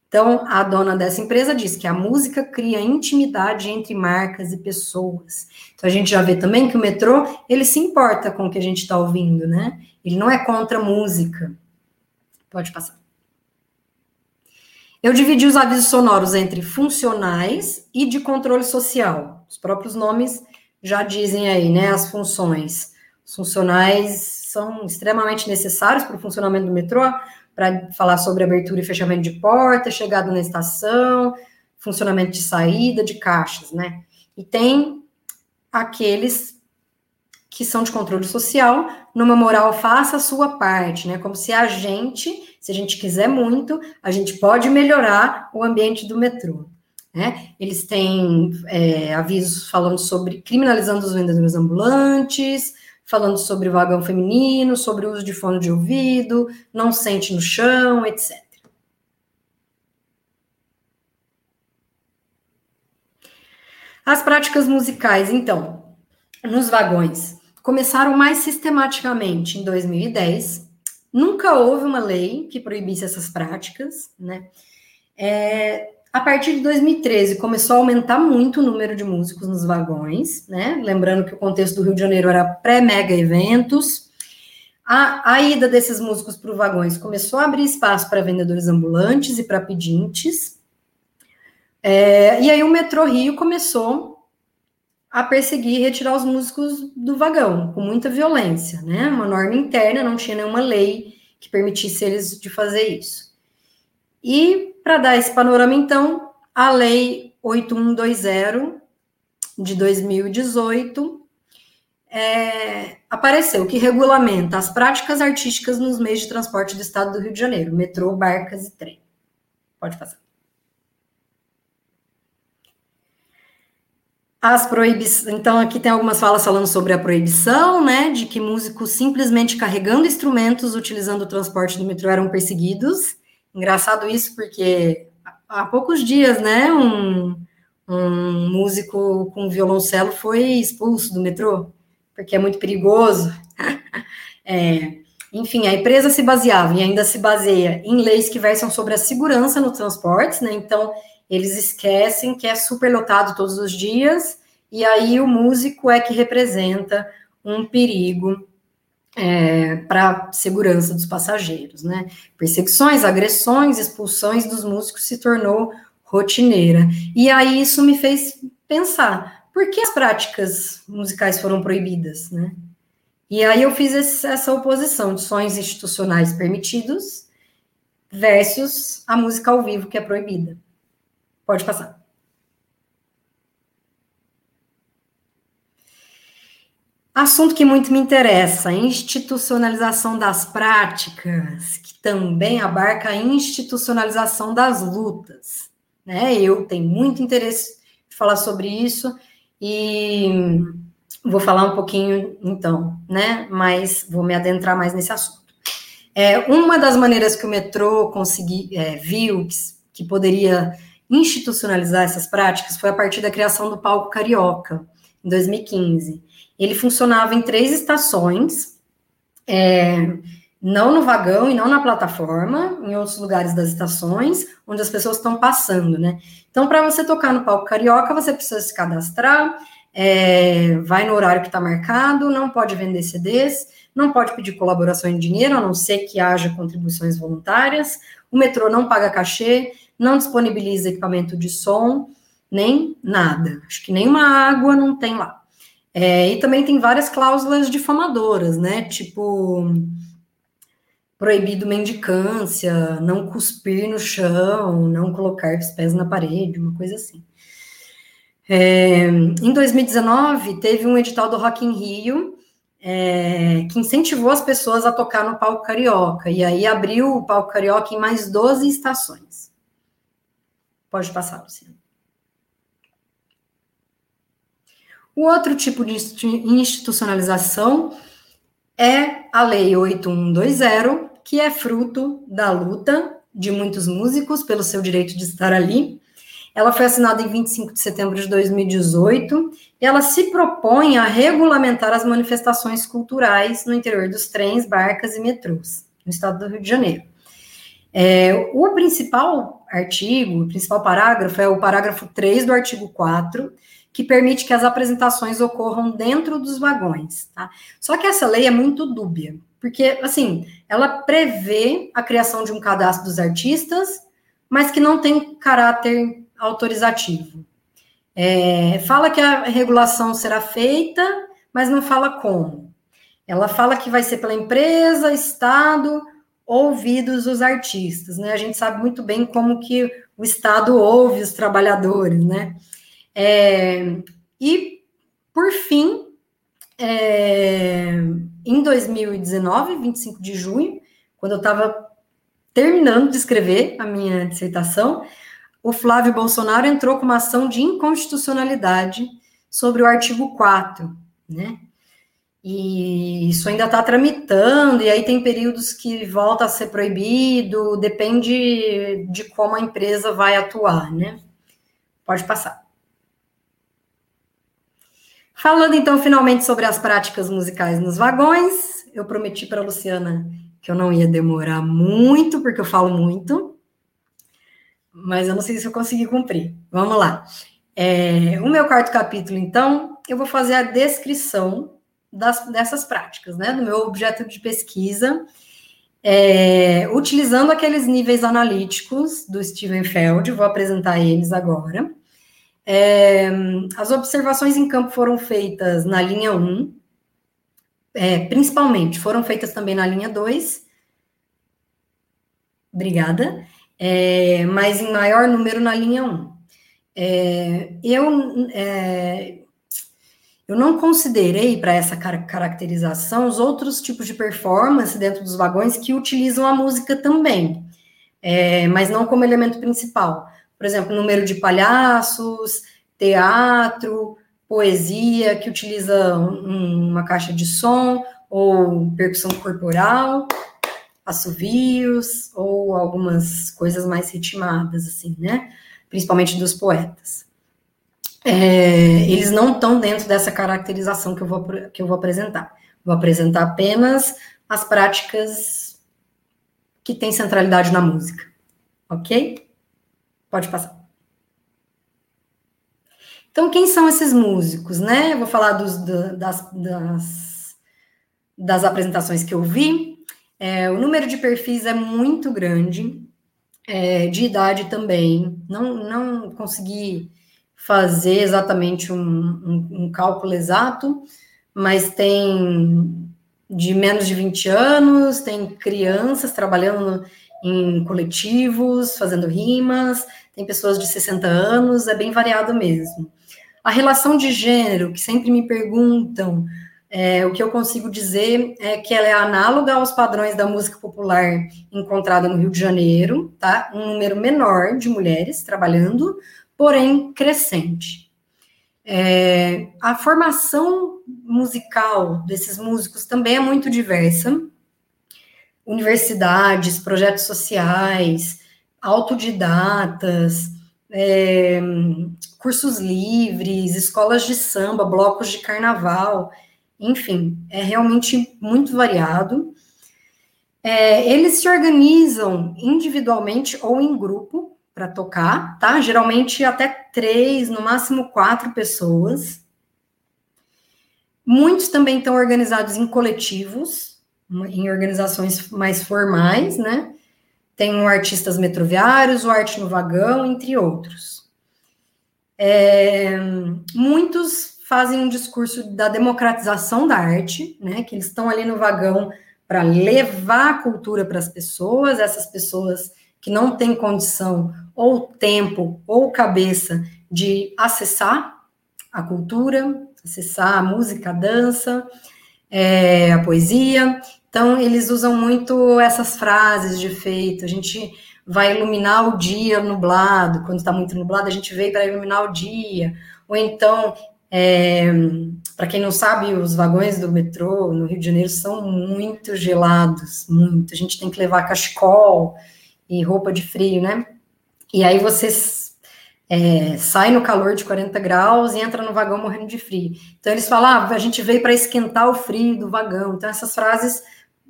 Então, a dona dessa empresa diz que a música cria intimidade entre marcas e pessoas. Então, a gente já vê também que o metrô, ele se importa com o que a gente está ouvindo, né? Ele não é contra a música. Pode passar. Eu dividi os avisos sonoros entre funcionais e de controle social. Os próprios nomes já dizem aí, né, as funções. Os funcionais são extremamente necessários para o funcionamento do metrô, para falar sobre abertura e fechamento de porta, chegada na estação, funcionamento de saída, de caixas, né? E tem aqueles que são de controle social, numa moral faça a sua parte, né? Como se a gente, se a gente quiser muito, a gente pode melhorar o ambiente do metrô. Né? Eles têm é, avisos falando sobre criminalizando os vendedores ambulantes, falando sobre vagão feminino, sobre o uso de fone de ouvido, não sente no chão, etc. As práticas musicais, então, nos vagões, começaram mais sistematicamente em 2010. Nunca houve uma lei que proibisse essas práticas, né? É, a partir de 2013 começou a aumentar muito o número de músicos nos vagões, né? Lembrando que o contexto do Rio de Janeiro era pré-mega eventos. A, a ida desses músicos para os vagões começou a abrir espaço para vendedores ambulantes e para pedintes. É, e aí o Metrô Rio começou a perseguir e retirar os músicos do vagão, com muita violência, né? Uma norma interna, não tinha nenhuma lei que permitisse eles de fazer isso. E, para dar esse panorama, então, a Lei 8120 de 2018 é, apareceu, que regulamenta as práticas artísticas nos meios de transporte do estado do Rio de Janeiro, metrô, barcas e trem. Pode fazer. As proibições. Então, aqui tem algumas falas falando sobre a proibição, né? De que músicos simplesmente carregando instrumentos, utilizando o transporte do metrô, eram perseguidos. Engraçado isso, porque há poucos dias, né? Um, um músico com violoncelo foi expulso do metrô, porque é muito perigoso. <laughs> é, enfim, a empresa se baseava e ainda se baseia em leis que versam sobre a segurança no transportes, né? Então, eles esquecem que é superlotado todos os dias, e aí o músico é que representa um perigo é, para segurança dos passageiros, né? Perseguições, agressões, expulsões dos músicos se tornou rotineira. E aí isso me fez pensar, por que as práticas musicais foram proibidas, né? E aí eu fiz esse, essa oposição de sons institucionais permitidos versus a música ao vivo que é proibida. Pode passar. Assunto que muito me interessa, institucionalização das práticas, que também abarca a institucionalização das lutas. Né? Eu tenho muito interesse em falar sobre isso e vou falar um pouquinho então, né? Mas vou me adentrar mais nesse assunto. É, uma das maneiras que o metrô consegui, é, viu que, que poderia institucionalizar essas práticas foi a partir da criação do Palco Carioca, em 2015. Ele funcionava em três estações, é, não no vagão e não na plataforma, em outros lugares das estações, onde as pessoas estão passando, né? Então, para você tocar no Palco Carioca, você precisa se cadastrar, é, vai no horário que está marcado, não pode vender CDs, não pode pedir colaboração em dinheiro, a não ser que haja contribuições voluntárias, o metrô não paga cachê, não disponibiliza equipamento de som, nem nada. Acho que nenhuma água não tem lá. É, e também tem várias cláusulas difamadoras, né? Tipo, proibido mendicância, não cuspir no chão, não colocar os pés na parede, uma coisa assim. É, em 2019, teve um edital do Rock in Rio é, que incentivou as pessoas a tocar no palco carioca, e aí abriu o palco carioca em mais 12 estações. Pode passar, Luciano. O outro tipo de institucionalização é a Lei 8120, que é fruto da luta de muitos músicos pelo seu direito de estar ali. Ela foi assinada em 25 de setembro de 2018 e ela se propõe a regulamentar as manifestações culturais no interior dos trens, barcas e metrôs, no estado do Rio de Janeiro. É, o principal artigo, o principal parágrafo é o parágrafo 3 do artigo 4, que permite que as apresentações ocorram dentro dos vagões, tá? Só que essa lei é muito dúbia, porque, assim, ela prevê a criação de um cadastro dos artistas, mas que não tem caráter autorizativo. É, fala que a regulação será feita, mas não fala como. Ela fala que vai ser pela empresa, Estado ouvidos os artistas, né? A gente sabe muito bem como que o Estado ouve os trabalhadores, né? É, e, por fim, é, em 2019, 25 de junho, quando eu estava terminando de escrever a minha dissertação, o Flávio Bolsonaro entrou com uma ação de inconstitucionalidade sobre o artigo 4, né? e isso ainda está tramitando, e aí tem períodos que volta a ser proibido, depende de como a empresa vai atuar, né? Pode passar. Falando então finalmente sobre as práticas musicais nos vagões, eu prometi para Luciana que eu não ia demorar muito, porque eu falo muito, mas eu não sei se eu consegui cumprir. Vamos lá. É, o meu quarto capítulo, então, eu vou fazer a descrição das, dessas práticas, né? Do meu objeto de pesquisa, é, utilizando aqueles níveis analíticos do Steven Feld, vou apresentar eles agora. É, as observações em campo foram feitas na linha 1, é, principalmente, foram feitas também na linha 2. Obrigada. É, mas em maior número na linha 1. É, eu, é, eu não considerei para essa car caracterização os outros tipos de performance dentro dos vagões que utilizam a música também, é, mas não como elemento principal por exemplo, número de palhaços, teatro, poesia, que utiliza um, uma caixa de som, ou percussão corporal, assovios, ou algumas coisas mais ritmadas, assim, né? Principalmente dos poetas. É, eles não estão dentro dessa caracterização que eu, vou, que eu vou apresentar. Vou apresentar apenas as práticas que têm centralidade na música, ok? Pode passar. Então, quem são esses músicos, né? Eu vou falar dos, das, das, das, apresentações que eu vi. É, o número de perfis é muito grande, é, de idade também. Não, não consegui fazer exatamente um, um, um cálculo exato, mas tem de menos de 20 anos, tem crianças trabalhando em coletivos, fazendo rimas, tem pessoas de 60 anos, é bem variado mesmo. A relação de gênero, que sempre me perguntam, é, o que eu consigo dizer é que ela é análoga aos padrões da música popular encontrada no Rio de Janeiro, tá? Um número menor de mulheres trabalhando, porém crescente. É, a formação musical desses músicos também é muito diversa universidades, projetos sociais, autodidatas, é, cursos livres, escolas de samba, blocos de carnaval, enfim, é realmente muito variado. É, eles se organizam individualmente ou em grupo para tocar, tá? Geralmente até três, no máximo quatro pessoas. Muitos também estão organizados em coletivos, em organizações mais formais, né? Tem o Artistas Metroviários, o Arte no Vagão, entre outros. É, muitos fazem um discurso da democratização da arte, né? Que eles estão ali no vagão para levar a cultura para as pessoas, essas pessoas que não têm condição ou tempo ou cabeça de acessar a cultura, acessar a música, a dança, é, a poesia. Então, eles usam muito essas frases de efeito. A gente vai iluminar o dia nublado, quando está muito nublado, a gente veio para iluminar o dia. Ou então, é, para quem não sabe, os vagões do metrô no Rio de Janeiro são muito gelados, muito. A gente tem que levar cachecol e roupa de frio, né? E aí você é, sai no calor de 40 graus e entra no vagão morrendo de frio. Então eles falam, ah, a gente veio para esquentar o frio do vagão. Então essas frases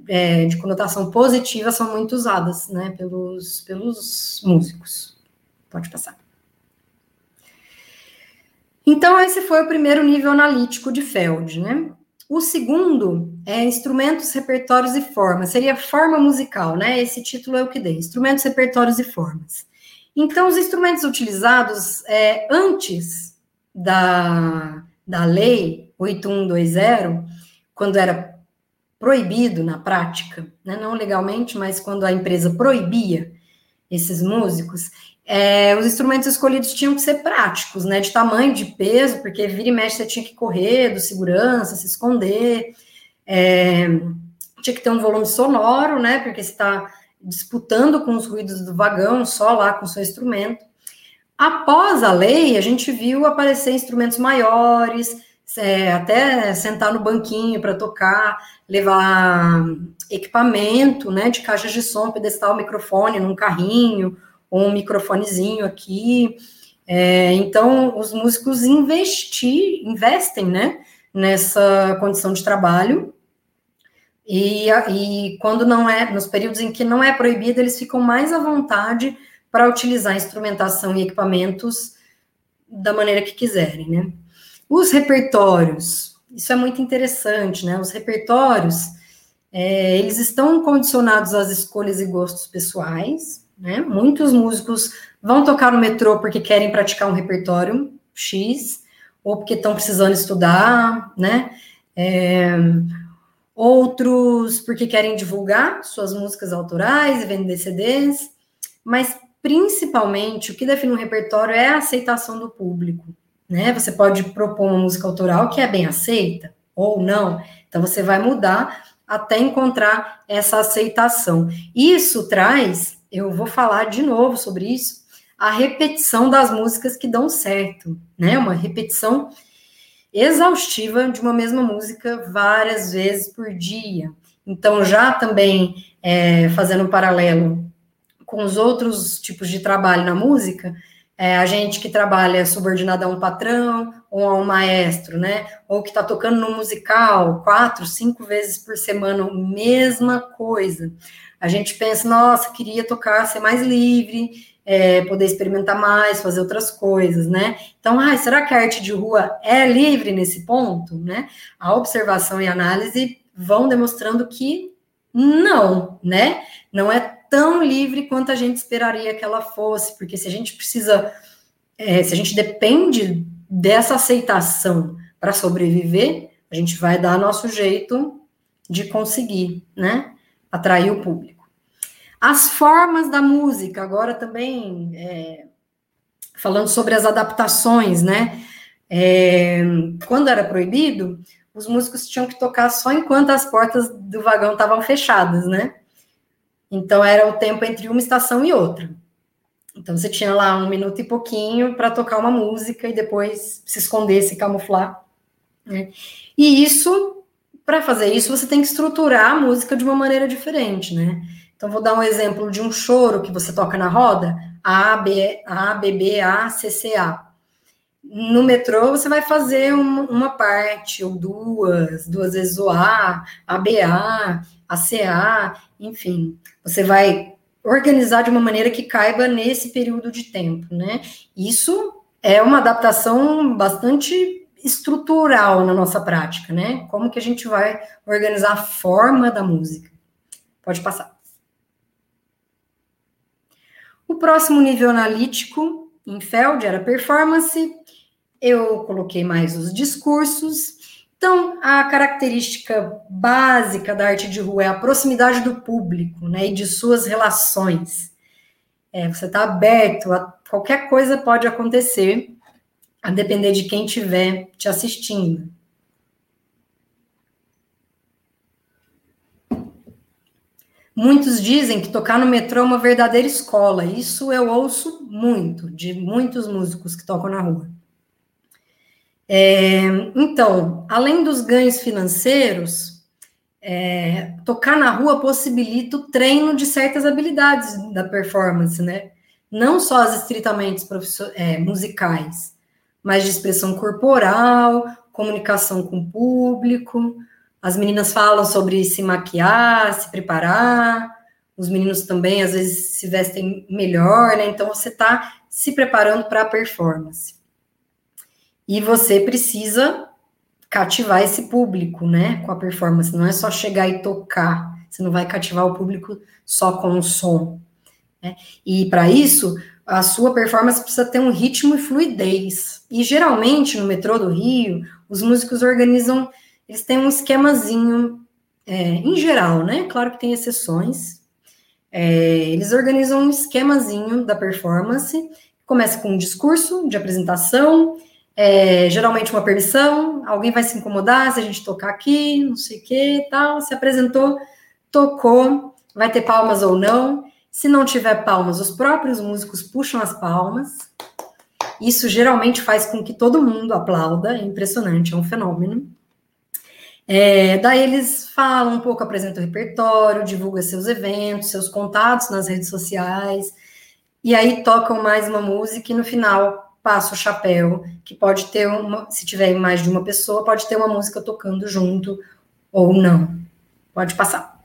é, de conotação positiva são muito usadas né, pelos, pelos músicos. Pode passar. Então, esse foi o primeiro nível analítico de Feld, né? O segundo é instrumentos, repertórios e formas. Seria forma musical, né? Esse título é o que dei. Instrumentos, repertórios e formas. Então, os instrumentos utilizados é, antes da, da lei 8120, quando era proibido na prática, né, não legalmente, mas quando a empresa proibia esses músicos, é, os instrumentos escolhidos tinham que ser práticos, né, de tamanho, de peso, porque vira e mexe você tinha que correr do segurança, se esconder, é, tinha que ter um volume sonoro, né, porque você está disputando com os ruídos do vagão, só lá com o seu instrumento. Após a lei, a gente viu aparecer instrumentos maiores, é, até sentar no banquinho para tocar, levar equipamento, né, de caixas de som, pedestal, microfone num carrinho, ou um microfonezinho aqui. É, então, os músicos investir, investem, né, nessa condição de trabalho. E, e quando não é, nos períodos em que não é proibido, eles ficam mais à vontade para utilizar instrumentação e equipamentos da maneira que quiserem, né? Os repertórios, isso é muito interessante, né? Os repertórios, é, eles estão condicionados às escolhas e gostos pessoais, né? Muitos músicos vão tocar no metrô porque querem praticar um repertório X, ou porque estão precisando estudar, né? É, outros porque querem divulgar suas músicas autorais e vender CDs, mas principalmente o que define um repertório é a aceitação do público né? Você pode propor uma música autoral que é bem aceita ou não. Então você vai mudar até encontrar essa aceitação. Isso traz, eu vou falar de novo sobre isso, a repetição das músicas que dão certo, né? Uma repetição exaustiva de uma mesma música várias vezes por dia. Então, já também é, fazendo um paralelo com os outros tipos de trabalho na música, é, a gente que trabalha subordinado a um patrão ou a um maestro, né? Ou que está tocando no musical quatro, cinco vezes por semana, mesma coisa. A gente pensa, nossa, queria tocar, ser mais livre, é, poder experimentar mais, fazer outras coisas, né? Então, ah, será que a arte de rua é livre nesse ponto, né? A observação e análise vão demonstrando que não, né? Não é tão livre quanto a gente esperaria que ela fosse, porque se a gente precisa, é, se a gente depende dessa aceitação para sobreviver, a gente vai dar nosso jeito de conseguir, né, atrair o público. As formas da música, agora também é, falando sobre as adaptações, né, é, quando era proibido, os músicos tinham que tocar só enquanto as portas do vagão estavam fechadas, né? Então era o tempo entre uma estação e outra. Então você tinha lá um minuto e pouquinho para tocar uma música e depois se esconder, se camuflar. Né? E isso, para fazer isso, você tem que estruturar a música de uma maneira diferente, né? Então vou dar um exemplo de um choro que você toca na roda, A, B, A, B, B, A, C, C, A. No metrô você vai fazer uma, uma parte ou duas, duas vezes o A, A, B, A, A, C, A, enfim. Você vai organizar de uma maneira que caiba nesse período de tempo, né? Isso é uma adaptação bastante estrutural na nossa prática, né? Como que a gente vai organizar a forma da música? Pode passar. O próximo nível analítico em Feld era performance. Eu coloquei mais os discursos então, a característica básica da arte de rua é a proximidade do público, né, e de suas relações. É, você está aberto a qualquer coisa pode acontecer, a depender de quem estiver te assistindo. Muitos dizem que tocar no metrô é uma verdadeira escola. Isso eu ouço muito de muitos músicos que tocam na rua. É, então, além dos ganhos financeiros, é, tocar na rua possibilita o treino de certas habilidades da performance, né? Não só as estritamente é, musicais, mas de expressão corporal, comunicação com o público. As meninas falam sobre se maquiar, se preparar. Os meninos também, às vezes, se vestem melhor, né? Então, você está se preparando para a performance. E você precisa cativar esse público, né, com a performance. Não é só chegar e tocar. Você não vai cativar o público só com o som. Né? E para isso, a sua performance precisa ter um ritmo e fluidez. E geralmente no metrô do Rio, os músicos organizam, eles têm um esquemazinho, é, em geral, né? Claro que tem exceções. É, eles organizam um esquemazinho da performance. Começa com um discurso de apresentação, é, geralmente uma permissão, alguém vai se incomodar se a gente tocar aqui, não sei o que, tal, se apresentou, tocou, vai ter palmas ou não. Se não tiver palmas, os próprios músicos puxam as palmas. Isso geralmente faz com que todo mundo aplauda, é impressionante, é um fenômeno. É, daí eles falam um pouco, apresentam o repertório, divulgam seus eventos, seus contatos nas redes sociais, e aí tocam mais uma música e no final passa o chapéu, que pode ter uma, se tiver mais de uma pessoa, pode ter uma música tocando junto ou não. Pode passar.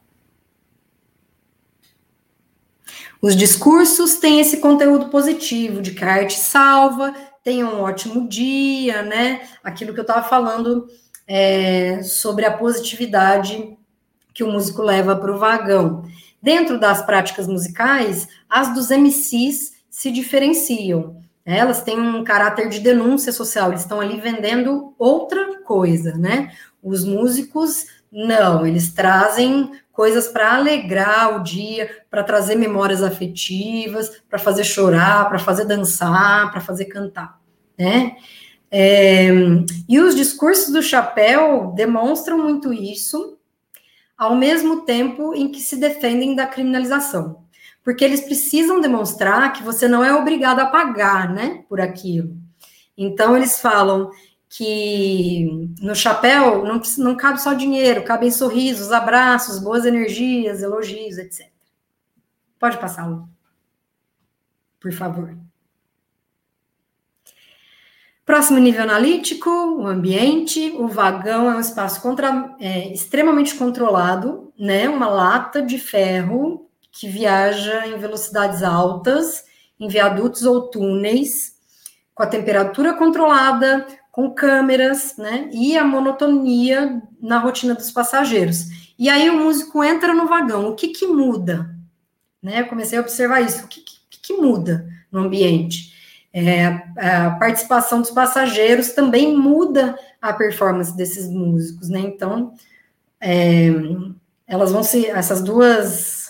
Os discursos têm esse conteúdo positivo de que a arte salva, tenha um ótimo dia, né? Aquilo que eu estava falando é, sobre a positividade que o músico leva para o vagão. Dentro das práticas musicais, as dos MCs se diferenciam. Elas têm um caráter de denúncia social, eles estão ali vendendo outra coisa, né? Os músicos, não, eles trazem coisas para alegrar o dia, para trazer memórias afetivas, para fazer chorar, para fazer dançar, para fazer cantar, né? É, e os discursos do chapéu demonstram muito isso, ao mesmo tempo em que se defendem da criminalização. Porque eles precisam demonstrar que você não é obrigado a pagar, né, por aquilo. Então, eles falam que no chapéu não, não cabe só dinheiro, cabem sorrisos, abraços, boas energias, elogios, etc. Pode passar, Lu. Por favor. Próximo nível analítico, o ambiente. O vagão é um espaço contra, é, extremamente controlado, né? Uma lata de ferro que viaja em velocidades altas, em viadutos ou túneis, com a temperatura controlada, com câmeras, né? E a monotonia na rotina dos passageiros. E aí o músico entra no vagão. O que que muda? Né? Eu comecei a observar isso. O que, que, que muda no ambiente? É, a participação dos passageiros também muda a performance desses músicos, né? Então, é, elas vão se, essas duas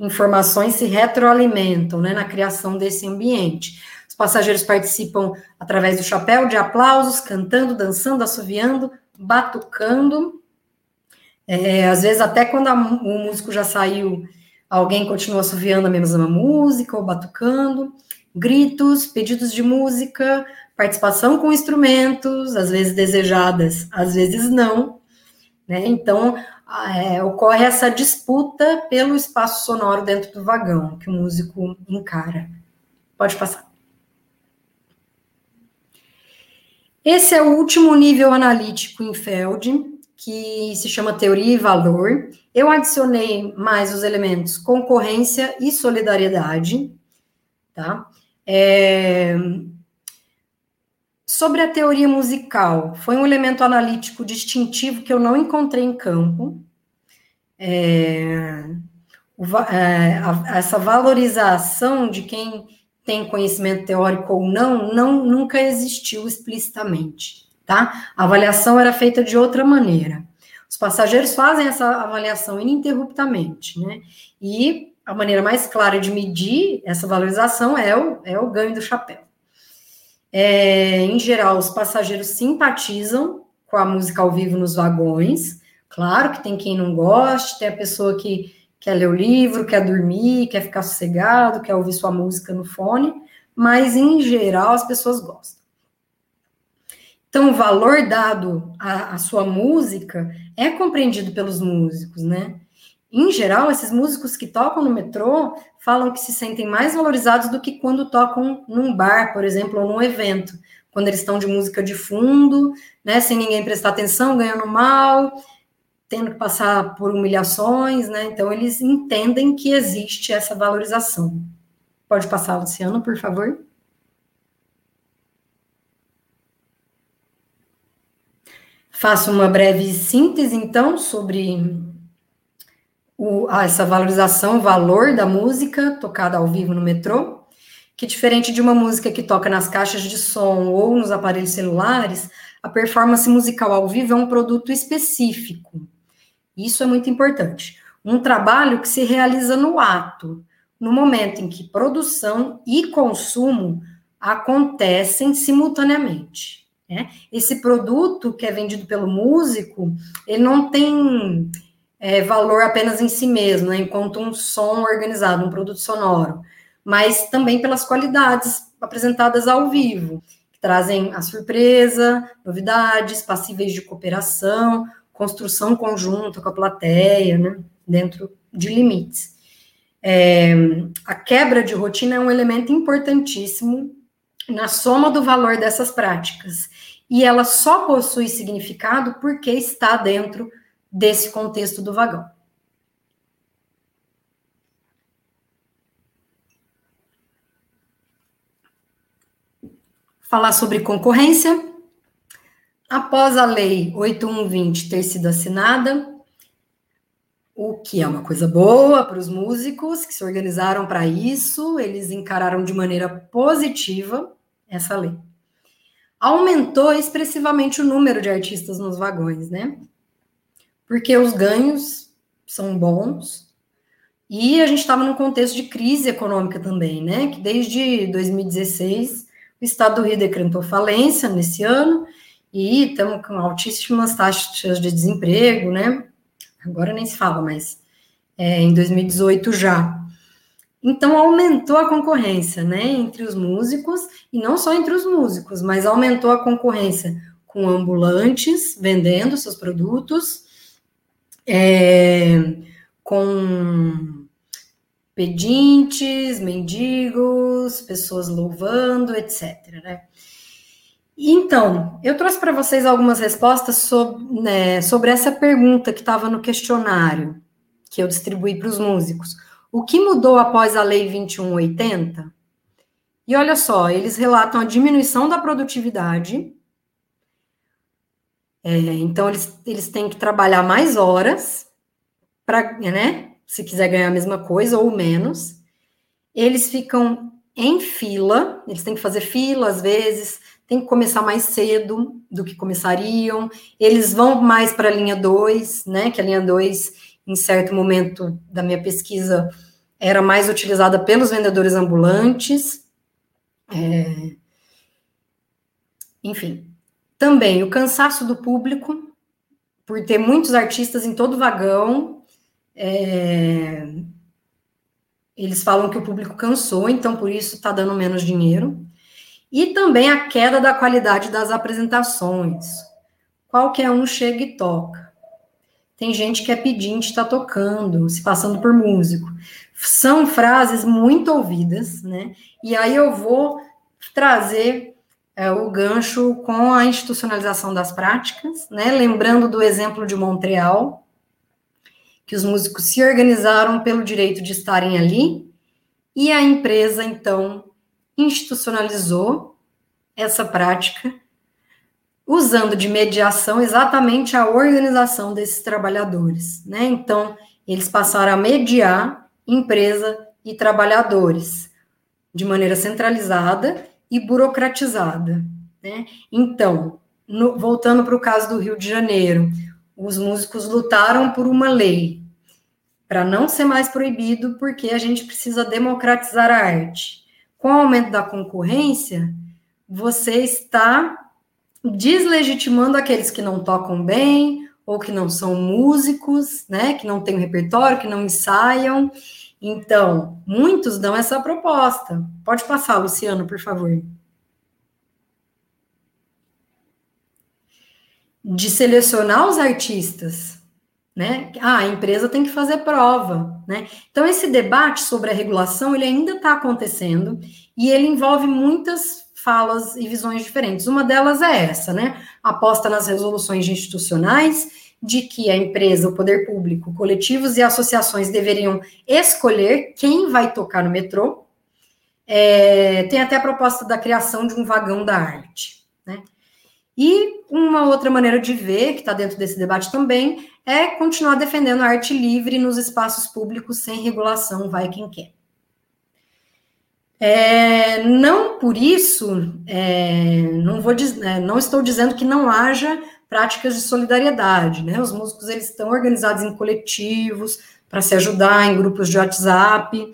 informações se retroalimentam, né, na criação desse ambiente. Os passageiros participam através do chapéu, de aplausos, cantando, dançando, assoviando, batucando. É, às vezes, até quando a, o músico já saiu, alguém continua assoviando a mesma música ou batucando gritos, pedidos de música, participação com instrumentos, às vezes desejadas, às vezes não. Né? Então, é, ocorre essa disputa pelo espaço sonoro dentro do vagão que o músico encara. Pode passar. Esse é o último nível analítico em Feld, que se chama teoria e valor. Eu adicionei mais os elementos concorrência e solidariedade, tá? É... Sobre a teoria musical, foi um elemento analítico distintivo que eu não encontrei em campo. É... O, é, a, essa valorização de quem tem conhecimento teórico ou não, não nunca existiu explicitamente, tá? A avaliação era feita de outra maneira. Os passageiros fazem essa avaliação ininterruptamente, né? E a maneira mais clara de medir essa valorização é o, é o ganho do chapéu. É, em geral, os passageiros simpatizam com a música ao vivo nos vagões. Claro que tem quem não goste, tem a pessoa que quer ler o livro, quer dormir, quer ficar sossegado, quer ouvir sua música no fone, mas em geral as pessoas gostam. Então, o valor dado à, à sua música é compreendido pelos músicos, né? Em geral, esses músicos que tocam no metrô falam que se sentem mais valorizados do que quando tocam num bar, por exemplo, ou num evento, quando eles estão de música de fundo, né, sem ninguém prestar atenção, ganhando mal, tendo que passar por humilhações, né? Então eles entendem que existe essa valorização. Pode passar, Luciano, por favor. Faço uma breve síntese, então, sobre o, essa valorização, o valor da música tocada ao vivo no metrô, que diferente de uma música que toca nas caixas de som ou nos aparelhos celulares, a performance musical ao vivo é um produto específico. Isso é muito importante. Um trabalho que se realiza no ato, no momento em que produção e consumo acontecem simultaneamente. Né? Esse produto que é vendido pelo músico, ele não tem é, valor apenas em si mesmo, né, enquanto um som organizado, um produto sonoro, mas também pelas qualidades apresentadas ao vivo, que trazem a surpresa, novidades, passíveis de cooperação, construção conjunta com a plateia, né, dentro de limites. É, a quebra de rotina é um elemento importantíssimo na soma do valor dessas práticas. E ela só possui significado porque está dentro desse contexto do vagão. Falar sobre concorrência. Após a Lei 8120 ter sido assinada, o que é uma coisa boa para os músicos que se organizaram para isso, eles encararam de maneira positiva essa lei. Aumentou expressivamente o número de artistas nos vagões, né? Porque os ganhos são bons e a gente estava num contexto de crise econômica também, né? Que desde 2016 o Estado do Rio decretou falência nesse ano e estamos com altíssimas taxas de desemprego, né? agora nem se fala, mas é, em 2018 já. Então aumentou a concorrência, né, entre os músicos e não só entre os músicos, mas aumentou a concorrência com ambulantes vendendo seus produtos, é, com pedintes, mendigos, pessoas louvando, etc. Né? Então, eu trouxe para vocês algumas respostas sobre, né, sobre essa pergunta que estava no questionário que eu distribuí para os músicos. O que mudou após a Lei 2180? E olha só, eles relatam a diminuição da produtividade. É, então, eles, eles têm que trabalhar mais horas, para, né? Se quiser ganhar a mesma coisa ou menos. Eles ficam em fila, eles têm que fazer fila às vezes, tem que começar mais cedo do que começariam, eles vão mais para a linha 2, né? Que a linha 2, em certo momento da minha pesquisa, era mais utilizada pelos vendedores ambulantes. É... Enfim. Também o cansaço do público, por ter muitos artistas em todo vagão. É... Eles falam que o público cansou, então por isso está dando menos dinheiro. E também a queda da qualidade das apresentações. Qualquer um chega e toca. Tem gente que é pedinte, está tocando, se passando por músico. São frases muito ouvidas, né? E aí eu vou trazer é, o gancho com a institucionalização das práticas, né? Lembrando do exemplo de Montreal, que os músicos se organizaram pelo direito de estarem ali, e a empresa, então, institucionalizou essa prática, usando de mediação exatamente a organização desses trabalhadores, né? Então, eles passaram a mediar empresa e trabalhadores de maneira centralizada e burocratizada, né? Então, no, voltando para o caso do Rio de Janeiro, os músicos lutaram por uma lei para não ser mais proibido, porque a gente precisa democratizar a arte com o aumento da concorrência, você está deslegitimando aqueles que não tocam bem ou que não são músicos, né, que não têm repertório, que não ensaiam. Então, muitos dão essa proposta. Pode passar, Luciano, por favor. De selecionar os artistas né? Ah, a empresa tem que fazer prova, né? Então esse debate sobre a regulação ele ainda está acontecendo e ele envolve muitas falas e visões diferentes. Uma delas é essa, né? Aposta nas resoluções institucionais de que a empresa, o poder público, coletivos e associações deveriam escolher quem vai tocar no metrô. É, tem até a proposta da criação de um vagão da arte, né? E uma outra maneira de ver, que está dentro desse debate também, é continuar defendendo a arte livre nos espaços públicos sem regulação, vai quem quer. É, não por isso, é, não, vou é, não estou dizendo que não haja práticas de solidariedade, né? Os músicos eles estão organizados em coletivos para se ajudar em grupos de WhatsApp,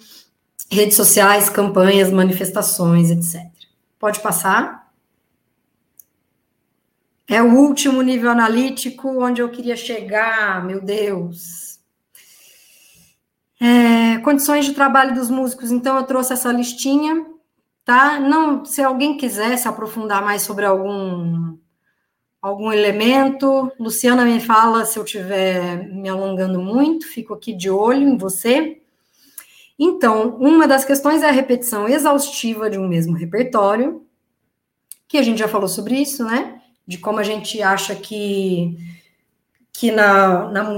redes sociais, campanhas, manifestações, etc. Pode passar? É o último nível analítico onde eu queria chegar, meu Deus. É, condições de trabalho dos músicos, então eu trouxe essa listinha tá? Não, se alguém quiser se aprofundar mais sobre algum algum elemento, Luciana me fala se eu estiver me alongando muito, fico aqui de olho em você. Então, uma das questões é a repetição exaustiva de um mesmo repertório, que a gente já falou sobre isso, né? De como a gente acha que, que na, na música